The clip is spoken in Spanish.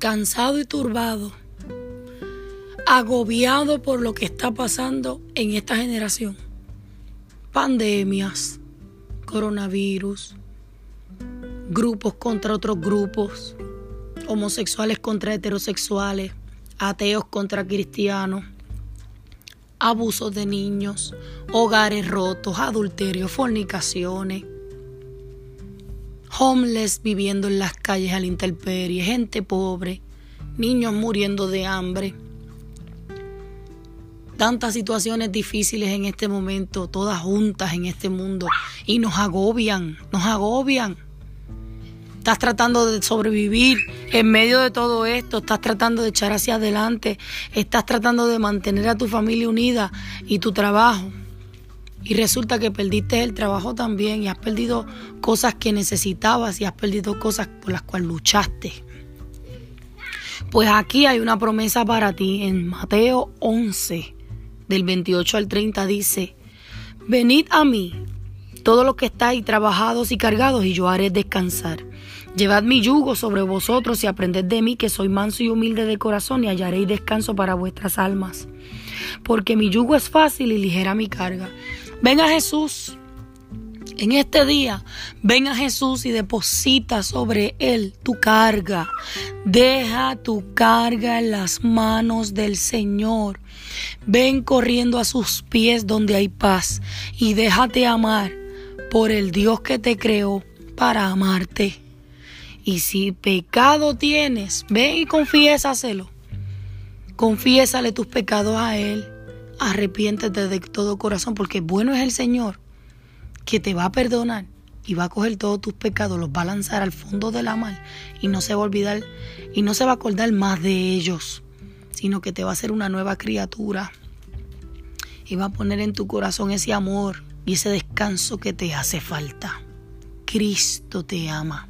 cansado y turbado, agobiado por lo que está pasando en esta generación. Pandemias, coronavirus, grupos contra otros grupos, homosexuales contra heterosexuales, ateos contra cristianos, abusos de niños, hogares rotos, adulterio, fornicaciones, homeless viviendo en las calles a la intemperie, gente pobre, niños muriendo de hambre. Tantas situaciones difíciles en este momento, todas juntas en este mundo, y nos agobian, nos agobian. Estás tratando de sobrevivir en medio de todo esto, estás tratando de echar hacia adelante, estás tratando de mantener a tu familia unida y tu trabajo. Y resulta que perdiste el trabajo también y has perdido cosas que necesitabas y has perdido cosas por las cuales luchaste. Pues aquí hay una promesa para ti en Mateo 11, del 28 al 30 dice, venid a mí, todos los que estáis trabajados y cargados, y yo haré descansar. Llevad mi yugo sobre vosotros y aprended de mí, que soy manso y humilde de corazón, y hallaréis descanso para vuestras almas. Porque mi yugo es fácil y ligera mi carga. Ven a Jesús. En este día, ven a Jesús y deposita sobre Él tu carga. Deja tu carga en las manos del Señor. Ven corriendo a sus pies donde hay paz y déjate amar por el Dios que te creó para amarte. Y si pecado tienes, ven y confiésaselo. Confiésale tus pecados a Él. Arrepiéntete de todo corazón, porque bueno es el Señor que te va a perdonar y va a coger todos tus pecados, los va a lanzar al fondo de la mar y no se va a olvidar y no se va a acordar más de ellos, sino que te va a hacer una nueva criatura y va a poner en tu corazón ese amor y ese descanso que te hace falta. Cristo te ama.